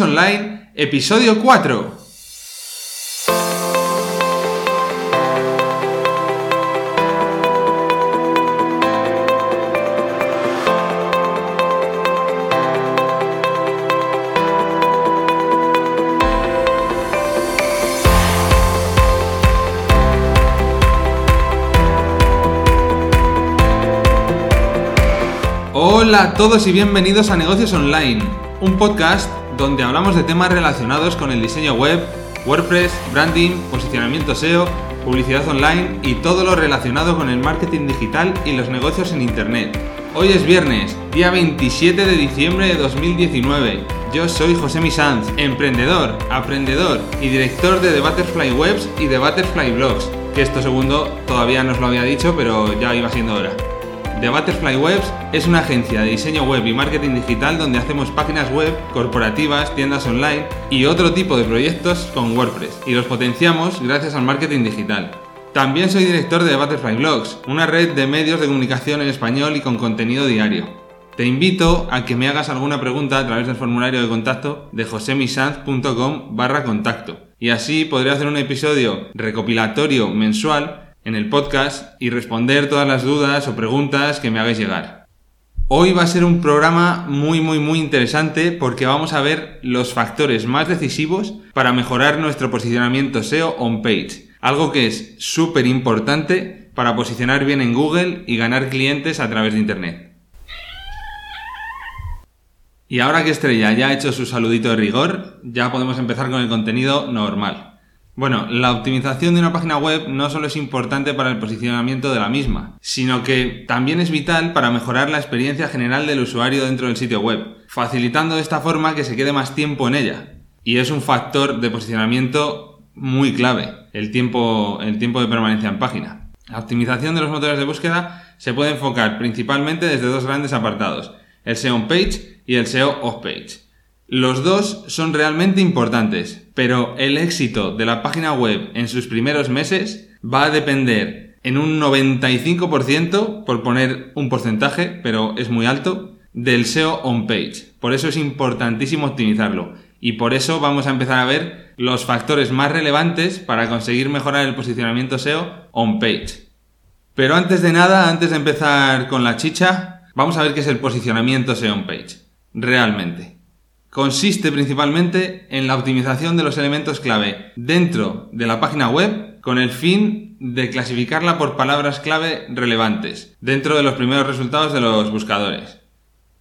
Online, episodio 4. Hola a todos y bienvenidos a Negocios Online, un podcast donde hablamos de temas relacionados con el diseño web, WordPress, branding, posicionamiento SEO, publicidad online y todo lo relacionado con el marketing digital y los negocios en Internet. Hoy es viernes, día 27 de diciembre de 2019. Yo soy José Misanz, emprendedor, aprendedor y director de The Butterfly Webs y The Butterfly Blogs, que esto segundo todavía no os lo había dicho, pero ya iba siendo hora. The Butterfly Webs es una agencia de diseño web y marketing digital donde hacemos páginas web, corporativas, tiendas online y otro tipo de proyectos con WordPress y los potenciamos gracias al marketing digital. También soy director de Butterfly Blogs, una red de medios de comunicación en español y con contenido diario. Te invito a que me hagas alguna pregunta a través del formulario de contacto de josemisanz.com barra contacto y así podré hacer un episodio recopilatorio mensual en el podcast y responder todas las dudas o preguntas que me hagáis llegar. Hoy va a ser un programa muy muy muy interesante porque vamos a ver los factores más decisivos para mejorar nuestro posicionamiento SEO on page, algo que es súper importante para posicionar bien en Google y ganar clientes a través de Internet. Y ahora que Estrella ya ha hecho su saludito de rigor, ya podemos empezar con el contenido normal. Bueno, la optimización de una página web no solo es importante para el posicionamiento de la misma, sino que también es vital para mejorar la experiencia general del usuario dentro del sitio web, facilitando de esta forma que se quede más tiempo en ella. Y es un factor de posicionamiento muy clave, el tiempo, el tiempo de permanencia en página. La optimización de los motores de búsqueda se puede enfocar principalmente desde dos grandes apartados, el SEO on-page y el SEO off-page. Los dos son realmente importantes, pero el éxito de la página web en sus primeros meses va a depender en un 95%, por poner un porcentaje, pero es muy alto, del SEO on page. Por eso es importantísimo optimizarlo. Y por eso vamos a empezar a ver los factores más relevantes para conseguir mejorar el posicionamiento SEO on page. Pero antes de nada, antes de empezar con la chicha, vamos a ver qué es el posicionamiento SEO on page. Realmente consiste principalmente en la optimización de los elementos clave dentro de la página web con el fin de clasificarla por palabras clave relevantes dentro de los primeros resultados de los buscadores.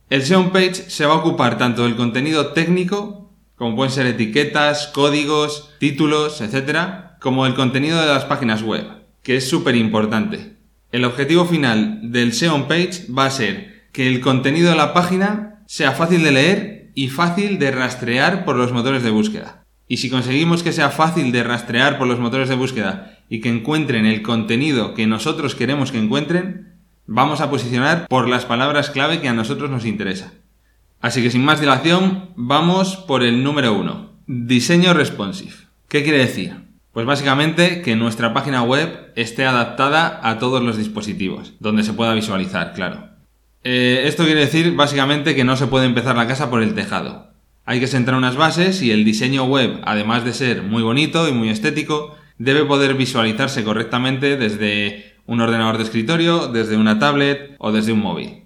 El SEO page se va a ocupar tanto del contenido técnico, como pueden ser etiquetas, códigos, títulos, etc., como el contenido de las páginas web, que es súper importante. El objetivo final del SEO page va a ser que el contenido de la página sea fácil de leer y fácil de rastrear por los motores de búsqueda. Y si conseguimos que sea fácil de rastrear por los motores de búsqueda y que encuentren el contenido que nosotros queremos que encuentren, vamos a posicionar por las palabras clave que a nosotros nos interesa. Así que sin más dilación, vamos por el número uno. Diseño responsive. ¿Qué quiere decir? Pues básicamente que nuestra página web esté adaptada a todos los dispositivos, donde se pueda visualizar, claro. Eh, esto quiere decir básicamente que no se puede empezar la casa por el tejado. Hay que sentar unas bases y el diseño web, además de ser muy bonito y muy estético, debe poder visualizarse correctamente desde un ordenador de escritorio, desde una tablet o desde un móvil.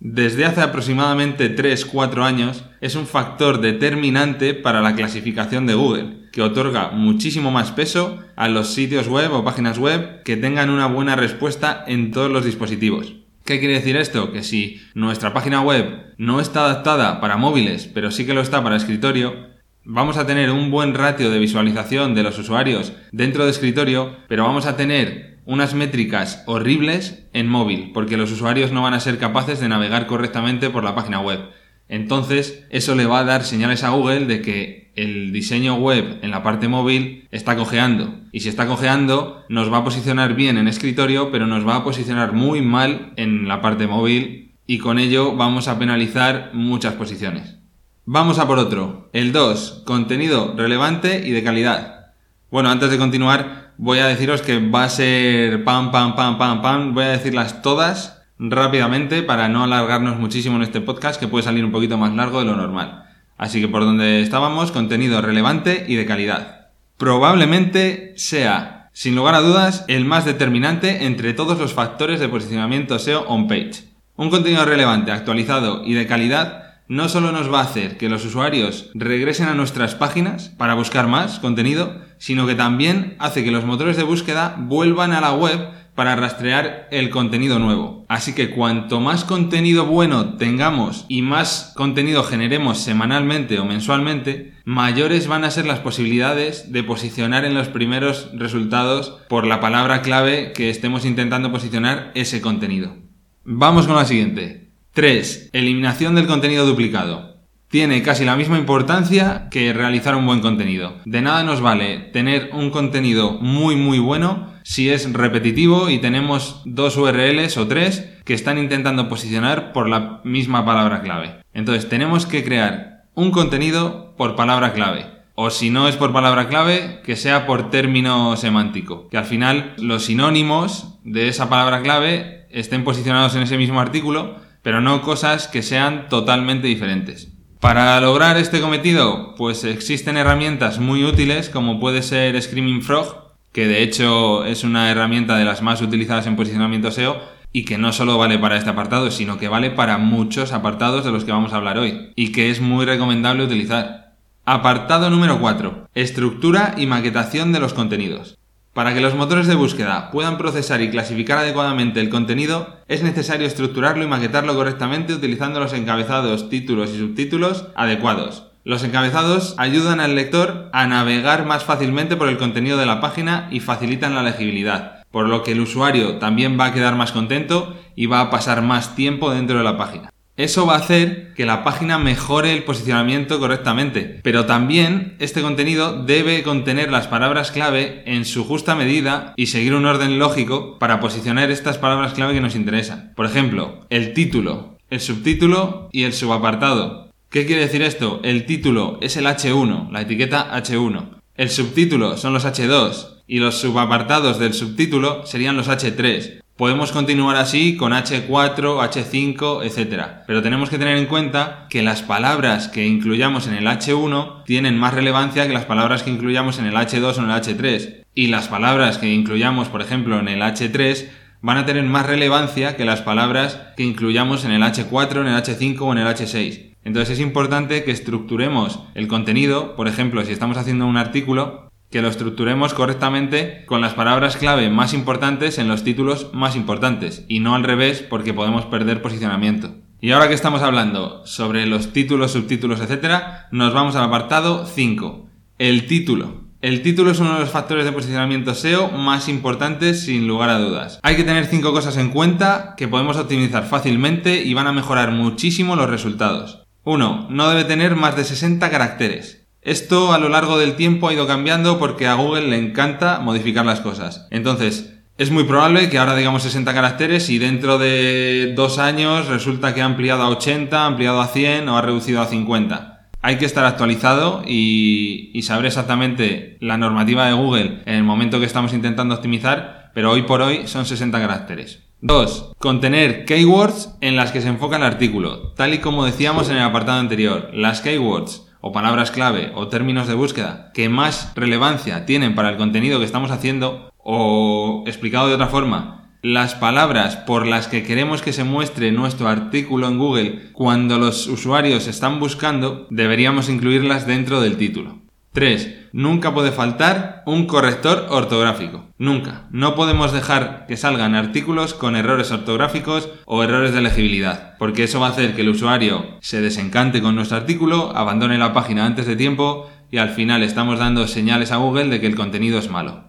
Desde hace aproximadamente 3-4 años es un factor determinante para la clasificación de Google, que otorga muchísimo más peso a los sitios web o páginas web que tengan una buena respuesta en todos los dispositivos. ¿Qué quiere decir esto? Que si nuestra página web no está adaptada para móviles, pero sí que lo está para escritorio, vamos a tener un buen ratio de visualización de los usuarios dentro de escritorio, pero vamos a tener unas métricas horribles en móvil, porque los usuarios no van a ser capaces de navegar correctamente por la página web. Entonces, eso le va a dar señales a Google de que el diseño web en la parte móvil está cojeando. Y si está cojeando, nos va a posicionar bien en escritorio, pero nos va a posicionar muy mal en la parte móvil y con ello vamos a penalizar muchas posiciones. Vamos a por otro. El 2. Contenido relevante y de calidad. Bueno, antes de continuar, voy a deciros que va a ser pam, pam, pam, pam, pam. Voy a decirlas todas rápidamente para no alargarnos muchísimo en este podcast que puede salir un poquito más largo de lo normal. Así que por donde estábamos, contenido relevante y de calidad. Probablemente sea, sin lugar a dudas, el más determinante entre todos los factores de posicionamiento SEO on-page. Un contenido relevante, actualizado y de calidad no solo nos va a hacer que los usuarios regresen a nuestras páginas para buscar más contenido, sino que también hace que los motores de búsqueda vuelvan a la web para rastrear el contenido nuevo. Así que cuanto más contenido bueno tengamos y más contenido generemos semanalmente o mensualmente, mayores van a ser las posibilidades de posicionar en los primeros resultados por la palabra clave que estemos intentando posicionar ese contenido. Vamos con la siguiente. 3. Eliminación del contenido duplicado. Tiene casi la misma importancia que realizar un buen contenido. De nada nos vale tener un contenido muy muy bueno si es repetitivo y tenemos dos URLs o tres que están intentando posicionar por la misma palabra clave. Entonces tenemos que crear un contenido por palabra clave. O si no es por palabra clave, que sea por término semántico. Que al final los sinónimos de esa palabra clave estén posicionados en ese mismo artículo pero no cosas que sean totalmente diferentes. Para lograr este cometido, pues existen herramientas muy útiles como puede ser Screaming Frog, que de hecho es una herramienta de las más utilizadas en posicionamiento SEO y que no solo vale para este apartado, sino que vale para muchos apartados de los que vamos a hablar hoy y que es muy recomendable utilizar. Apartado número 4. Estructura y maquetación de los contenidos. Para que los motores de búsqueda puedan procesar y clasificar adecuadamente el contenido, es necesario estructurarlo y maquetarlo correctamente utilizando los encabezados, títulos y subtítulos adecuados. Los encabezados ayudan al lector a navegar más fácilmente por el contenido de la página y facilitan la legibilidad, por lo que el usuario también va a quedar más contento y va a pasar más tiempo dentro de la página. Eso va a hacer que la página mejore el posicionamiento correctamente, pero también este contenido debe contener las palabras clave en su justa medida y seguir un orden lógico para posicionar estas palabras clave que nos interesan. Por ejemplo, el título, el subtítulo y el subapartado. ¿Qué quiere decir esto? El título es el H1, la etiqueta H1. El subtítulo son los H2 y los subapartados del subtítulo serían los H3. Podemos continuar así con H4, H5, etc. Pero tenemos que tener en cuenta que las palabras que incluyamos en el H1 tienen más relevancia que las palabras que incluyamos en el H2 o en el H3. Y las palabras que incluyamos, por ejemplo, en el H3 van a tener más relevancia que las palabras que incluyamos en el H4, en el H5 o en el H6. Entonces es importante que estructuremos el contenido, por ejemplo, si estamos haciendo un artículo, que lo estructuremos correctamente con las palabras clave más importantes en los títulos más importantes y no al revés porque podemos perder posicionamiento. Y ahora que estamos hablando sobre los títulos, subtítulos, etcétera, nos vamos al apartado 5. El título. El título es uno de los factores de posicionamiento SEO más importantes sin lugar a dudas. Hay que tener cinco cosas en cuenta que podemos optimizar fácilmente y van a mejorar muchísimo los resultados. 1. No debe tener más de 60 caracteres. Esto a lo largo del tiempo ha ido cambiando porque a Google le encanta modificar las cosas. Entonces, es muy probable que ahora digamos 60 caracteres y dentro de dos años resulta que ha ampliado a 80, ha ampliado a 100 o ha reducido a 50. Hay que estar actualizado y, y saber exactamente la normativa de Google en el momento que estamos intentando optimizar, pero hoy por hoy son 60 caracteres. 2. Contener keywords en las que se enfoca el artículo, tal y como decíamos en el apartado anterior. Las keywords o palabras clave o términos de búsqueda que más relevancia tienen para el contenido que estamos haciendo o explicado de otra forma, las palabras por las que queremos que se muestre nuestro artículo en Google cuando los usuarios están buscando, deberíamos incluirlas dentro del título. 3. Nunca puede faltar un corrector ortográfico. Nunca. No podemos dejar que salgan artículos con errores ortográficos o errores de legibilidad, porque eso va a hacer que el usuario se desencante con nuestro artículo, abandone la página antes de tiempo y al final estamos dando señales a Google de que el contenido es malo.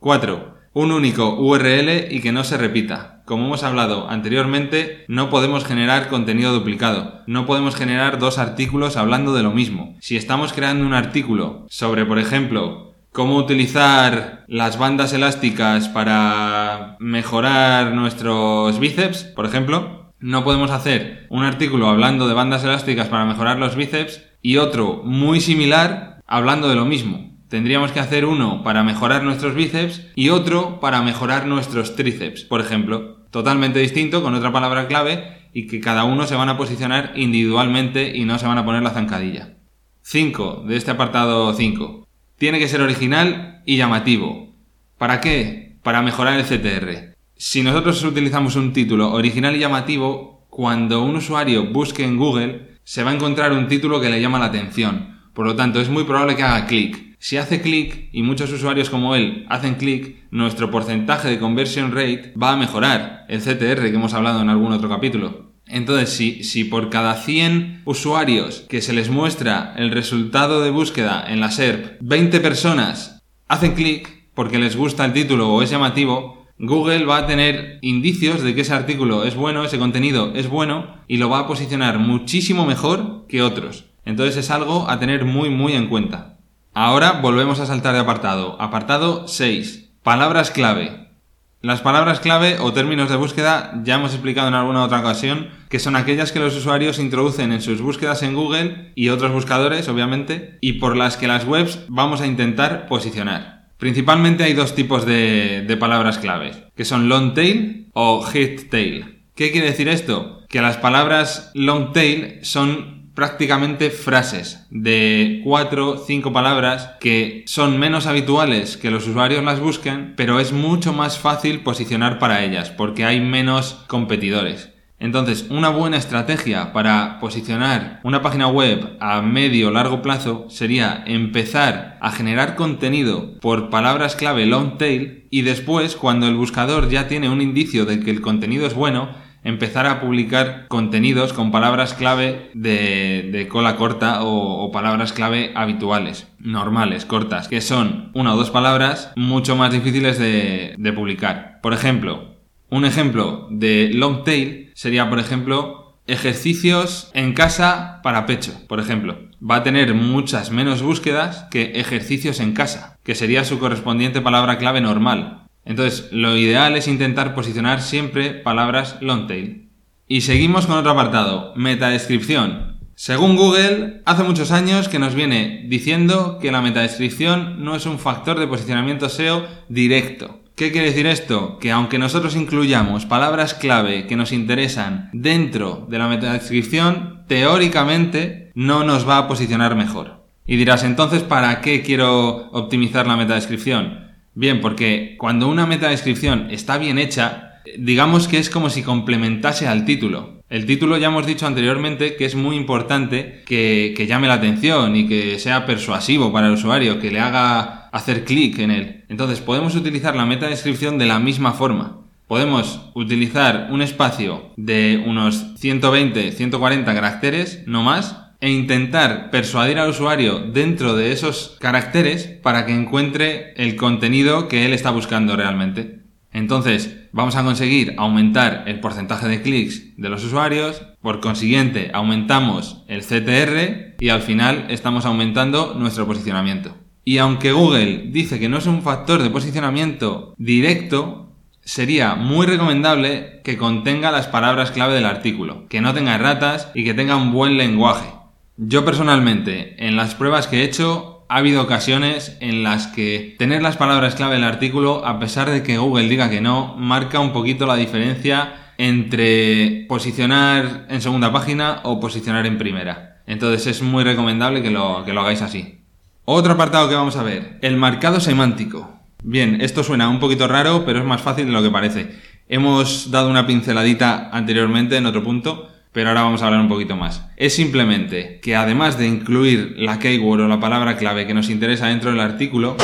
4 un único URL y que no se repita. Como hemos hablado anteriormente, no podemos generar contenido duplicado. No podemos generar dos artículos hablando de lo mismo. Si estamos creando un artículo sobre, por ejemplo, cómo utilizar las bandas elásticas para mejorar nuestros bíceps, por ejemplo, no podemos hacer un artículo hablando de bandas elásticas para mejorar los bíceps y otro muy similar hablando de lo mismo. Tendríamos que hacer uno para mejorar nuestros bíceps y otro para mejorar nuestros tríceps, por ejemplo. Totalmente distinto, con otra palabra clave, y que cada uno se van a posicionar individualmente y no se van a poner la zancadilla. 5 de este apartado 5. Tiene que ser original y llamativo. ¿Para qué? Para mejorar el CTR. Si nosotros utilizamos un título original y llamativo, cuando un usuario busque en Google, se va a encontrar un título que le llama la atención. Por lo tanto, es muy probable que haga clic. Si hace clic y muchos usuarios como él hacen clic, nuestro porcentaje de conversion rate va a mejorar, el CTR que hemos hablado en algún otro capítulo. Entonces, si, si por cada 100 usuarios que se les muestra el resultado de búsqueda en la SERP, 20 personas hacen clic porque les gusta el título o es llamativo, Google va a tener indicios de que ese artículo es bueno, ese contenido es bueno y lo va a posicionar muchísimo mejor que otros. Entonces es algo a tener muy muy en cuenta. Ahora volvemos a saltar de apartado. Apartado 6. Palabras clave. Las palabras clave o términos de búsqueda ya hemos explicado en alguna otra ocasión que son aquellas que los usuarios introducen en sus búsquedas en Google y otros buscadores, obviamente, y por las que las webs vamos a intentar posicionar. Principalmente hay dos tipos de, palabras claves, que son long tail o hit tail. ¿Qué quiere decir esto? Que las palabras long tail son prácticamente frases de cuatro cinco palabras que son menos habituales que los usuarios las busquen, pero es mucho más fácil posicionar para ellas porque hay menos competidores. Entonces, una buena estrategia para posicionar una página web a medio o largo plazo sería empezar a generar contenido por palabras clave long tail y después, cuando el buscador ya tiene un indicio de que el contenido es bueno, empezar a publicar contenidos con palabras clave de, cola corta o, palabras clave habituales, normales, cortas, que son una o dos palabras mucho más difíciles de, publicar. Por ejemplo, un ejemplo de long tail sería, por ejemplo, ejercicios en casa para pecho, por ejemplo. Va a tener muchas menos búsquedas que ejercicios en casa, que sería su correspondiente palabra clave normal. Entonces, lo ideal es intentar posicionar siempre palabras long tail. Y seguimos con otro apartado, metadescripción. Según Google, hace muchos años que nos viene diciendo que la metadescripción no es un factor de posicionamiento SEO directo. ¿Qué quiere decir esto? Que aunque nosotros incluyamos palabras clave que nos interesan dentro de la metadescripción, teóricamente no nos va a posicionar mejor. Y dirás, entonces, ¿para qué quiero optimizar la metadescripción? Bien, porque cuando una metadescripción está bien hecha, digamos que es como si complementase al título. El título ya hemos dicho anteriormente que es muy importante que, llame la atención y que sea persuasivo para el usuario, que le haga hacer clic en él. Entonces podemos utilizar la metadescripción de la misma forma. Podemos utilizar un espacio de unos 120, 140 caracteres, no más, e intentar persuadir al usuario dentro de esos caracteres para que encuentre el contenido que él está buscando realmente. Entonces, vamos a conseguir aumentar el porcentaje de clics de los usuarios, por consiguiente, aumentamos el CTR y al final estamos aumentando nuestro posicionamiento. Y aunque Google dice que no es un factor de posicionamiento directo, sería muy recomendable que contenga las palabras clave del artículo, que no tenga ratas y que tenga un buen lenguaje. Yo personalmente, en las pruebas que he hecho, ha habido ocasiones en las que tener las palabras clave del artículo, a pesar de que Google diga que no, marca un poquito la diferencia entre posicionar en segunda página o posicionar en primera. Entonces es muy recomendable que lo, que lo hagáis así. Otro apartado que vamos a ver, el marcado semántico. Bien, esto suena un poquito raro, pero es más fácil de lo que parece. Hemos dado una pinceladita anteriormente en otro punto, pero ahora vamos a hablar un poquito más. Es simplemente que además de incluir la keyword o la palabra clave que nos interesa dentro del artículo,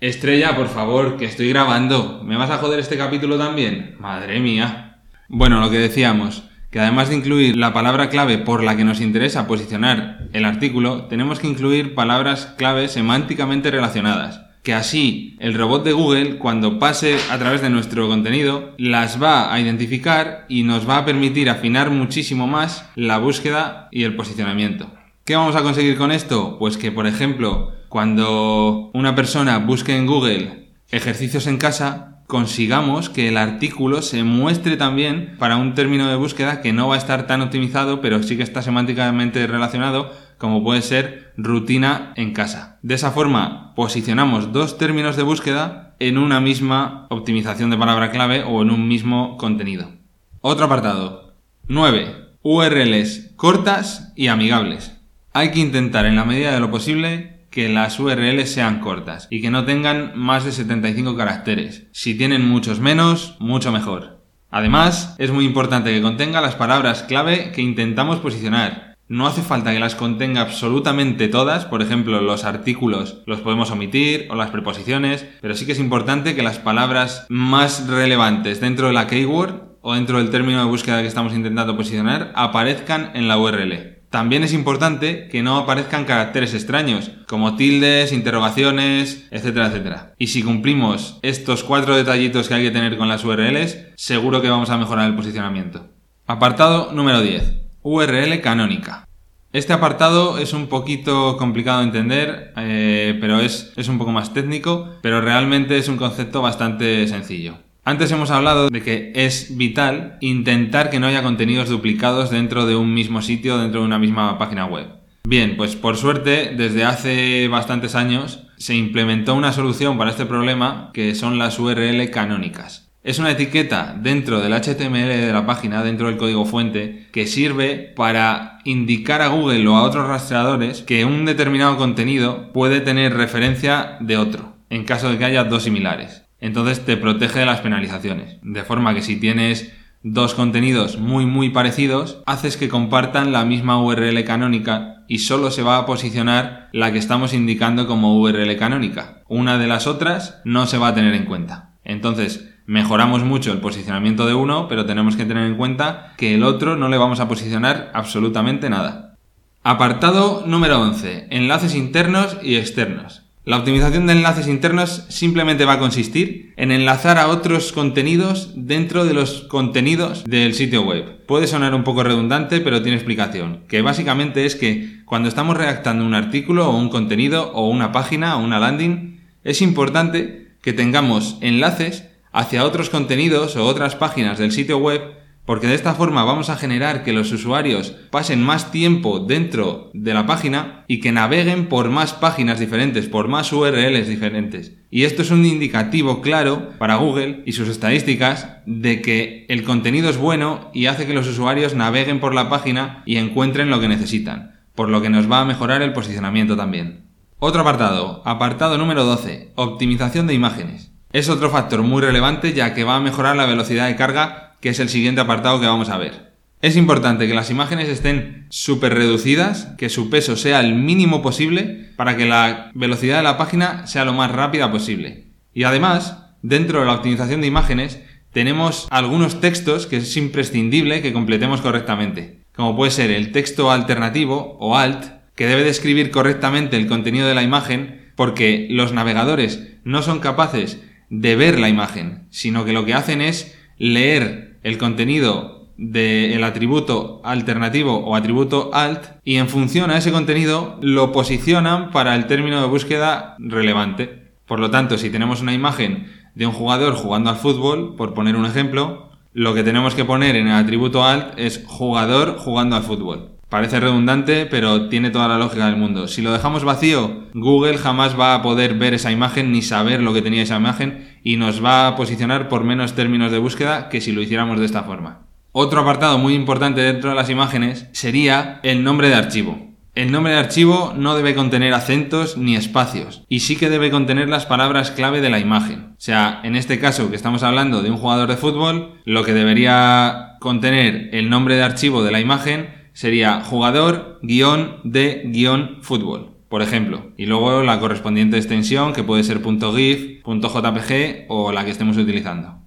Estrella, por favor, que estoy grabando. ¿Me vas a joder este capítulo también? Madre mía. Bueno, lo que decíamos, que además de incluir la palabra clave por la que nos interesa posicionar el artículo, tenemos que incluir palabras clave semánticamente relacionadas que así el robot de Google, cuando pase a través de nuestro contenido, las va a identificar y nos va a permitir afinar muchísimo más la búsqueda y el posicionamiento. ¿Qué vamos a conseguir con esto? Pues que, por ejemplo, cuando una persona busque en Google ejercicios en casa, consigamos que el artículo se muestre también para un término de búsqueda que no va a estar tan optimizado, pero sí que está semánticamente relacionado como puede ser rutina en casa. De esa forma posicionamos dos términos de búsqueda en una misma optimización de palabra clave o en un mismo contenido. Otro apartado. 9. URLs cortas y amigables. Hay que intentar en la medida de lo posible que las URLs sean cortas y que no tengan más de 75 caracteres. Si tienen muchos menos, mucho mejor. Además, es muy importante que contenga las palabras clave que intentamos posicionar. No hace falta que las contenga absolutamente todas, por ejemplo, los artículos los podemos omitir o las preposiciones, pero sí que es importante que las palabras más relevantes dentro de la keyword o dentro del término de búsqueda que estamos intentando posicionar aparezcan en la URL. También es importante que no aparezcan caracteres extraños, como tildes, interrogaciones, etcétera, etcétera. Y si cumplimos estos cuatro detallitos que hay que tener con las URLs, seguro que vamos a mejorar el posicionamiento. Apartado número 10. URL canónica. Este apartado es un poquito complicado de entender, eh, pero es, es un poco más técnico, pero realmente es un concepto bastante sencillo. Antes hemos hablado de que es vital intentar que no haya contenidos duplicados dentro de un mismo sitio, dentro de una misma página web. Bien, pues por suerte, desde hace bastantes años se implementó una solución para este problema que son las URL canónicas. Es una etiqueta dentro del HTML de la página, dentro del código fuente, que sirve para indicar a Google o a otros rastreadores que un determinado contenido puede tener referencia de otro, en caso de que haya dos similares entonces te protege de las penalizaciones. De forma que si tienes dos contenidos muy muy parecidos, haces que compartan la misma URL canónica y solo se va a posicionar la que estamos indicando como URL canónica. Una de las otras no se va a tener en cuenta. Entonces, mejoramos mucho el posicionamiento de uno, pero tenemos que tener en cuenta que el otro no le vamos a posicionar absolutamente nada. Apartado número 11. Enlaces internos y externos. La optimización de enlaces internos simplemente va a consistir en enlazar a otros contenidos dentro de los contenidos del sitio web. Puede sonar un poco redundante, pero tiene explicación, que básicamente es que cuando estamos redactando un artículo o un contenido o una página o una landing, es importante que tengamos enlaces hacia otros contenidos o otras páginas del sitio web porque de esta forma vamos a generar que los usuarios pasen más tiempo dentro de la página y que naveguen por más páginas diferentes, por más URLs diferentes. Y esto es un indicativo claro para Google y sus estadísticas de que el contenido es bueno y hace que los usuarios naveguen por la página y encuentren lo que necesitan, por lo que nos va a mejorar el posicionamiento también. Otro apartado, apartado número 12, optimización de imágenes. Es otro factor muy relevante ya que va a mejorar la velocidad de carga que es el siguiente apartado que vamos a ver. Es importante que las imágenes estén súper reducidas, que su peso sea el mínimo posible para que la velocidad de la página sea lo más rápida posible. Y además, dentro de la optimización de imágenes, tenemos algunos textos que es imprescindible que completemos correctamente, como puede ser el texto alternativo o alt, que debe describir correctamente el contenido de la imagen, porque los navegadores no son capaces de ver la imagen, sino que lo que hacen es leer el contenido del atributo alternativo o atributo alt y en función a ese contenido lo posicionan para el término de búsqueda relevante. Por lo tanto, si tenemos una imagen de un jugador jugando al fútbol, por poner un ejemplo, lo que tenemos que poner en el atributo alt es jugador jugando al fútbol. Parece redundante, pero tiene toda la lógica del mundo. Si lo dejamos vacío, Google jamás va a poder ver esa imagen ni saber lo que tenía esa imagen y nos va a posicionar por menos términos de búsqueda que si lo hiciéramos de esta forma. Otro apartado muy importante dentro de las imágenes sería el nombre de archivo. El nombre de archivo no debe contener acentos ni espacios y sí que debe contener las palabras clave de la imagen. O sea, en este caso que estamos hablando de un jugador de fútbol, lo que debería contener el nombre de archivo de la imagen sería jugador guion de guion fútbol, por ejemplo. Y luego la correspondiente extensión que puede ser .gif, .jpg o la que estemos utilizando.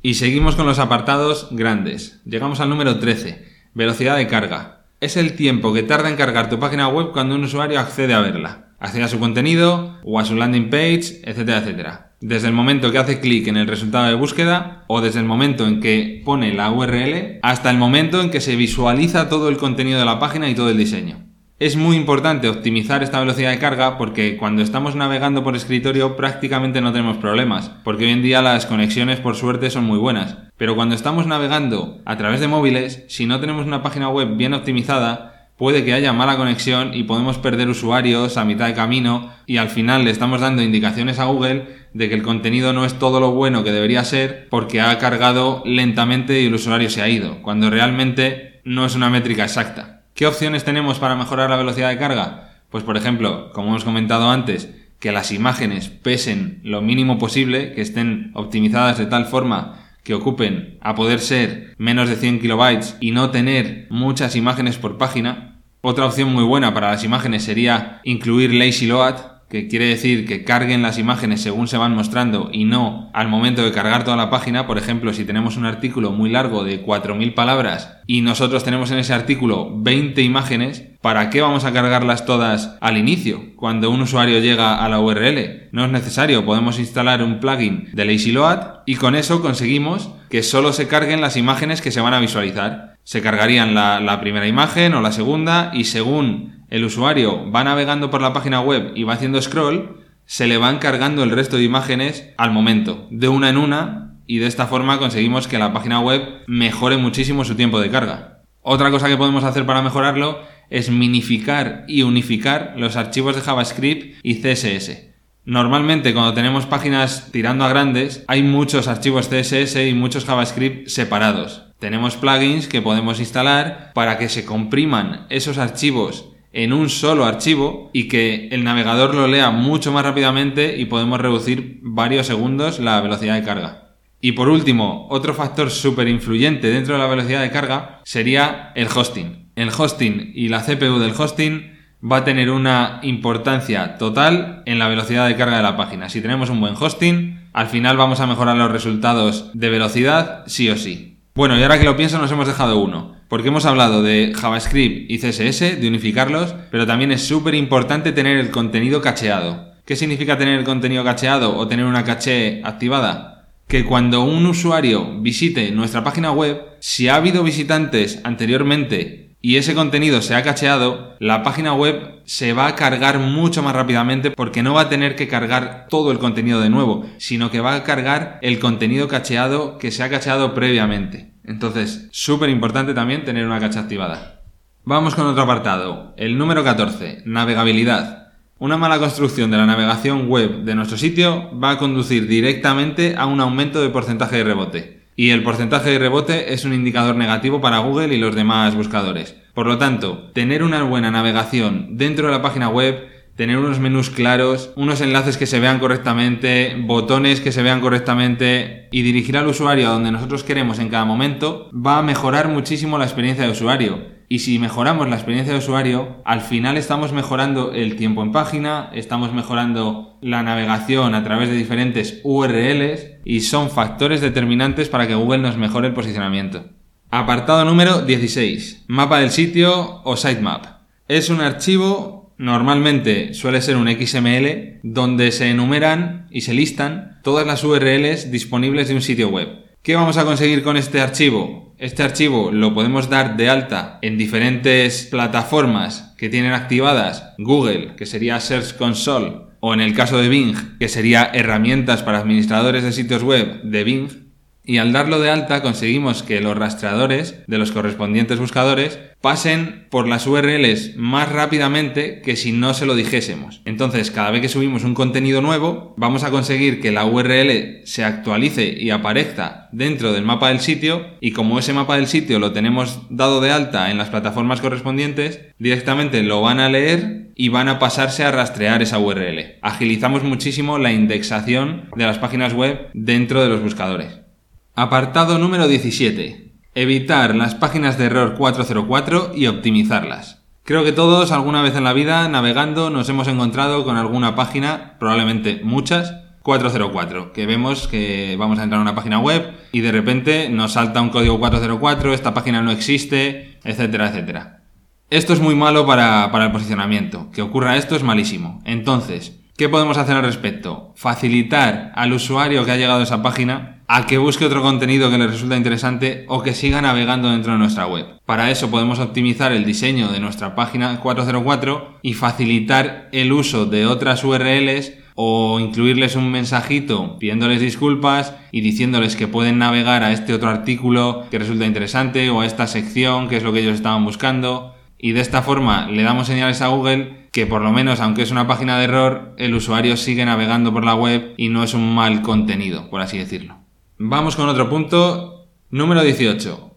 Y seguimos con los apartados grandes. Llegamos al número 13, velocidad de carga. Es el tiempo que tarda en cargar tu página web cuando un usuario accede a verla, accede a su contenido o a su landing page, etcétera, etcétera desde el momento que hace clic en el resultado de búsqueda o desde el momento en que pone la URL hasta el momento en que se visualiza todo el contenido de la página y todo el diseño. Es muy importante optimizar esta velocidad de carga porque cuando estamos navegando por escritorio prácticamente no tenemos problemas, porque hoy en día las conexiones por suerte son muy buenas. Pero cuando estamos navegando a través de móviles, si no tenemos una página web bien optimizada, puede que haya mala conexión y podemos perder usuarios a mitad de camino y al final le estamos dando indicaciones a Google de que el contenido no es todo lo bueno que debería ser porque ha cargado lentamente y el usuario se ha ido, cuando realmente no es una métrica exacta. ¿Qué opciones tenemos para mejorar la velocidad de carga? Pues por ejemplo, como hemos comentado antes, que las imágenes pesen lo mínimo posible, que estén optimizadas de tal forma que ocupen a poder ser menos de 100 kilobytes y no tener muchas imágenes por página. Otra opción muy buena para las imágenes sería incluir lazy load, que quiere decir que carguen las imágenes según se van mostrando y no al momento de cargar toda la página. Por ejemplo, si tenemos un artículo muy largo de 4.000 palabras y nosotros tenemos en ese artículo 20 imágenes, ¿para qué vamos a cargarlas todas al inicio, cuando un usuario llega a la URL? No es necesario, podemos instalar un plugin de Lazy Load y con eso conseguimos que solo se carguen las imágenes que se van a visualizar. Se cargarían la, la primera imagen o la segunda y según el usuario va navegando por la página web y va haciendo scroll, se le van cargando el resto de imágenes al momento, de una en una, y de esta forma conseguimos que la página web mejore muchísimo su tiempo de carga. Otra cosa que podemos hacer para mejorarlo es minificar y unificar los archivos de JavaScript y CSS. Normalmente cuando tenemos páginas tirando a grandes hay muchos archivos CSS y muchos JavaScript separados. Tenemos plugins que podemos instalar para que se compriman esos archivos en un solo archivo y que el navegador lo lea mucho más rápidamente y podemos reducir varios segundos la velocidad de carga. Y por último, otro factor súper influyente dentro de la velocidad de carga sería el hosting. El hosting y la CPU del hosting va a tener una importancia total en la velocidad de carga de la página. Si tenemos un buen hosting, al final vamos a mejorar los resultados de velocidad sí o sí. Bueno, y ahora que lo pienso nos hemos dejado uno. Porque hemos hablado de JavaScript y CSS, de unificarlos, pero también es súper importante tener el contenido cacheado. ¿Qué significa tener el contenido cacheado o tener una caché activada? Que cuando un usuario visite nuestra página web, si ha habido visitantes anteriormente y ese contenido se ha cacheado, la página web se va a cargar mucho más rápidamente porque no va a tener que cargar todo el contenido de nuevo, sino que va a cargar el contenido cacheado que se ha cacheado previamente. Entonces, súper importante también tener una cacha activada. Vamos con otro apartado, el número 14, navegabilidad. Una mala construcción de la navegación web de nuestro sitio va a conducir directamente a un aumento de porcentaje de rebote. Y el porcentaje de rebote es un indicador negativo para Google y los demás buscadores. Por lo tanto, tener una buena navegación dentro de la página web tener unos menús claros, unos enlaces que se vean correctamente, botones que se vean correctamente y dirigir al usuario a donde nosotros queremos en cada momento, va a mejorar muchísimo la experiencia de usuario. Y si mejoramos la experiencia de usuario, al final estamos mejorando el tiempo en página, estamos mejorando la navegación a través de diferentes URLs y son factores determinantes para que Google nos mejore el posicionamiento. Apartado número 16. Mapa del sitio o sitemap. Es un archivo normalmente suele ser un XML donde se enumeran y se listan todas las URLs disponibles de un sitio web. ¿Qué vamos a conseguir con este archivo? Este archivo lo podemos dar de alta en diferentes plataformas que tienen activadas Google, que sería Search Console, o en el caso de Bing, que sería herramientas para administradores de sitios web de Bing, y al darlo de alta conseguimos que los rastreadores de los correspondientes buscadores pasen por las URLs más rápidamente que si no se lo dijésemos. Entonces, cada vez que subimos un contenido nuevo, vamos a conseguir que la URL se actualice y aparezca dentro del mapa del sitio y como ese mapa del sitio lo tenemos dado de alta en las plataformas correspondientes, directamente lo van a leer y van a pasarse a rastrear esa URL. Agilizamos muchísimo la indexación de las páginas web dentro de los buscadores. Apartado número 17. Evitar las páginas de error 404 y optimizarlas. Creo que todos alguna vez en la vida navegando nos hemos encontrado con alguna página, probablemente muchas, 404, que vemos que vamos a entrar a una página web y de repente nos salta un código 404, esta página no existe, etcétera, etcétera. Esto es muy malo para, para el posicionamiento. Que ocurra esto es malísimo. Entonces, ¿qué podemos hacer al respecto? Facilitar al usuario que ha llegado a esa página a que busque otro contenido que le resulta interesante o que siga navegando dentro de nuestra web. Para eso podemos optimizar el diseño de nuestra página 404 y facilitar el uso de otras URLs o incluirles un mensajito pidiéndoles disculpas y diciéndoles que pueden navegar a este otro artículo que resulta interesante o a esta sección que es lo que ellos estaban buscando y de esta forma le damos señales a Google que por lo menos aunque es una página de error el usuario sigue navegando por la web y no es un mal contenido por así decirlo. Vamos con otro punto. Número 18.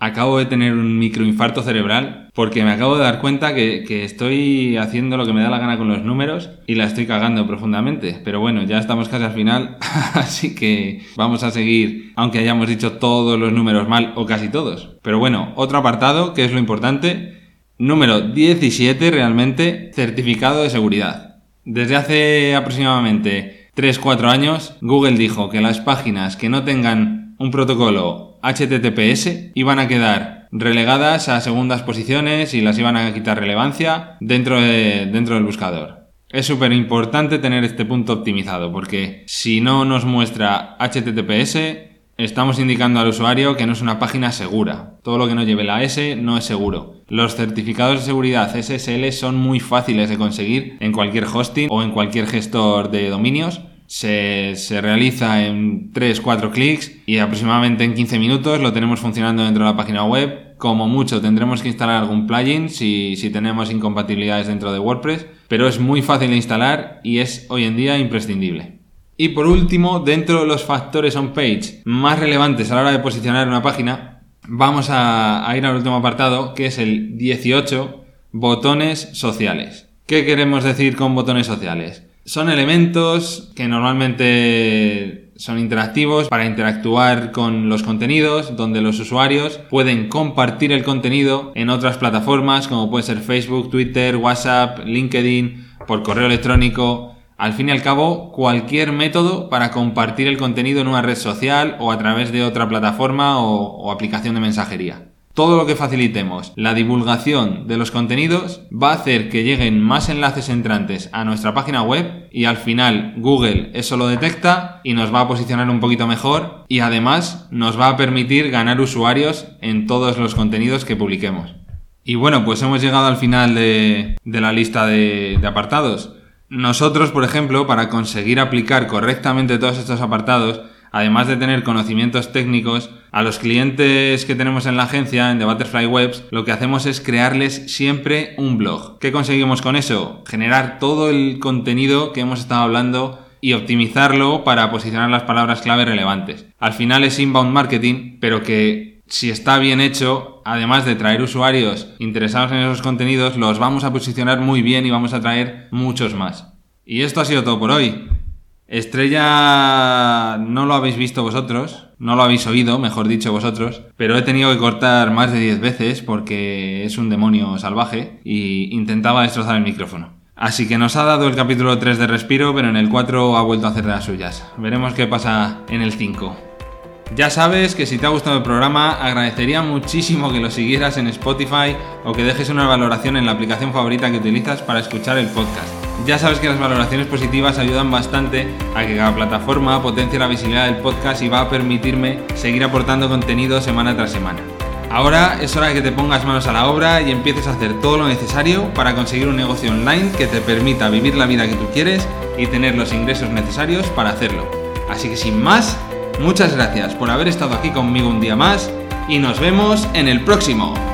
acabo de tener un microinfarto cerebral porque me acabo de dar cuenta que, estoy haciendo lo que me da la gana con los números y la estoy cagando profundamente. Pero bueno, ya estamos casi al final, así que vamos a seguir, aunque hayamos dicho todos los números mal o casi todos. Pero bueno, otro apartado que es lo importante. Número 17 realmente, certificado de seguridad. Desde hace aproximadamente 3-4 años, Google dijo que las páginas que no tengan un protocolo HTTPS iban a quedar relegadas a segundas posiciones y las iban a quitar relevancia dentro, de, dentro del buscador. Es súper importante tener este punto optimizado porque si no nos muestra HTTPS estamos indicando al usuario que no es una página segura. Todo lo que no lleve la S no es seguro. Los certificados de seguridad SSL son muy fáciles de conseguir en cualquier hosting o en cualquier gestor de dominios se, realiza en 3-4 clics y aproximadamente en 15 minutos lo tenemos funcionando dentro de la página web. Como mucho tendremos que instalar algún plugin si, si tenemos incompatibilidades dentro de WordPress, pero es muy fácil de instalar y es hoy en día imprescindible. Y por último, dentro de los factores on-page más relevantes a la hora de posicionar una página, vamos a, ir al último apartado, que es el 18, botones sociales. ¿Qué queremos decir con botones sociales? Son elementos que normalmente son interactivos para interactuar con los contenidos, donde los usuarios pueden compartir el contenido en otras plataformas como puede ser Facebook, Twitter, WhatsApp, LinkedIn, por correo electrónico. Al fin y al cabo, cualquier método para compartir el contenido en una red social o a través de otra plataforma o, aplicación de mensajería todo lo que facilitemos la divulgación de los contenidos va a hacer que lleguen más enlaces entrantes a nuestra página web y al final Google eso lo detecta y nos va a posicionar un poquito mejor y además nos va a permitir ganar usuarios en todos los contenidos que publiquemos. Y bueno, pues hemos llegado al final de, la lista de, apartados. Nosotros, por ejemplo, para conseguir aplicar correctamente todos estos apartados, además de tener conocimientos técnicos, a los clientes que tenemos en la agencia, en The Butterfly Webs, lo que hacemos es crearles siempre un blog. ¿Qué conseguimos con eso? Generar todo el contenido que hemos estado hablando y optimizarlo para posicionar las palabras clave relevantes. Al final es inbound marketing, pero que si está bien hecho, además de traer usuarios interesados en esos contenidos, los vamos a posicionar muy bien y vamos a traer muchos más. Y esto ha sido todo por hoy. Estrella no lo habéis visto vosotros, no lo habéis oído, mejor dicho vosotros, pero he tenido que cortar más de 10 veces porque es un demonio salvaje y intentaba destrozar el micrófono. Así que nos ha dado el capítulo 3 de Respiro, pero en el 4 ha vuelto a hacer las suyas. Veremos qué pasa en el 5. Ya sabes que si te ha gustado el programa, agradecería muchísimo que lo siguieras en Spotify o que dejes una valoración en la aplicación favorita que utilizas para escuchar el podcast. Ya sabes que las valoraciones positivas ayudan bastante a que cada plataforma potencie la visibilidad del podcast y va a permitirme seguir aportando contenido semana tras semana. Ahora es hora de que te pongas manos a la obra y empieces a hacer todo lo necesario para conseguir un negocio online que te permita vivir la vida que tú quieres y tener los ingresos necesarios para hacerlo. Así que sin más, muchas gracias por haber estado aquí conmigo un día más y nos vemos en el próximo.